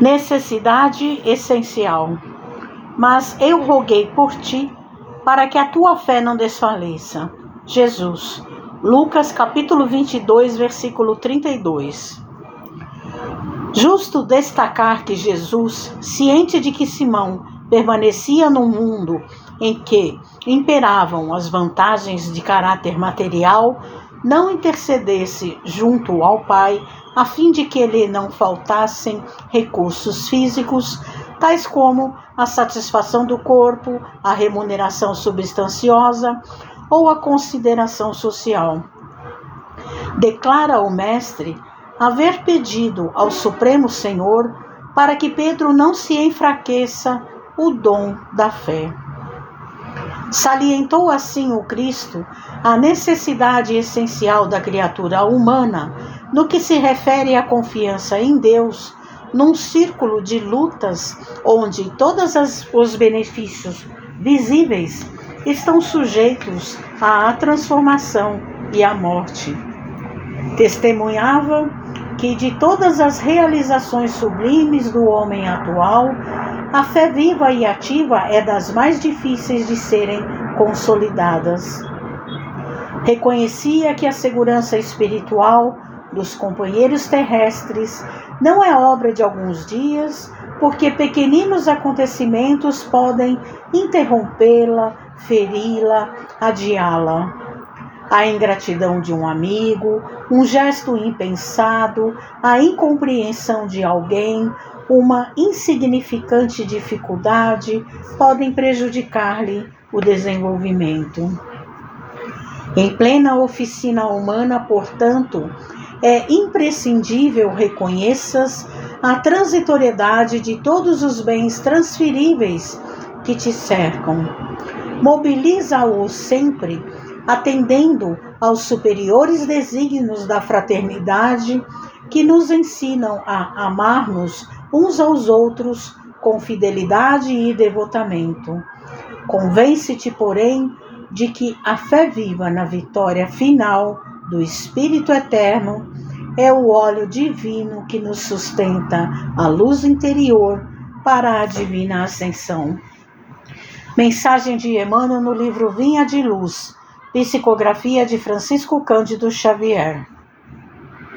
necessidade essencial. Mas eu roguei por ti, para que a tua fé não desfaleça. Jesus. Lucas capítulo 22, versículo 32. Justo destacar que Jesus, ciente de que Simão permanecia num mundo em que imperavam as vantagens de caráter material, não intercedesse junto ao Pai a fim de que lhe não faltassem recursos físicos, tais como a satisfação do corpo, a remuneração substanciosa ou a consideração social. Declara o Mestre haver pedido ao Supremo Senhor para que Pedro não se enfraqueça o dom da fé. Salientou assim o Cristo a necessidade essencial da criatura humana no que se refere à confiança em Deus, num círculo de lutas onde todos os benefícios visíveis estão sujeitos à transformação e à morte. Testemunhava que de todas as realizações sublimes do homem atual, a fé viva e ativa é das mais difíceis de serem consolidadas. Reconhecia que a segurança espiritual dos companheiros terrestres não é obra de alguns dias, porque pequeninos acontecimentos podem interrompê-la, feri-la, adiá-la. A ingratidão de um amigo, um gesto impensado, a incompreensão de alguém, uma insignificante dificuldade podem prejudicar-lhe o desenvolvimento. Em plena oficina humana, portanto, é imprescindível reconheças a transitoriedade de todos os bens transferíveis que te cercam. Mobiliza-os sempre, atendendo aos superiores desígnios da fraternidade que nos ensinam a amar-nos uns aos outros com fidelidade e devotamento. Convence-te, porém, de que a fé viva na vitória final do Espírito Eterno é o óleo divino que nos sustenta a luz interior para a divina ascensão. Mensagem de Emmanuel no livro Vinha de Luz, psicografia de Francisco Cândido Xavier.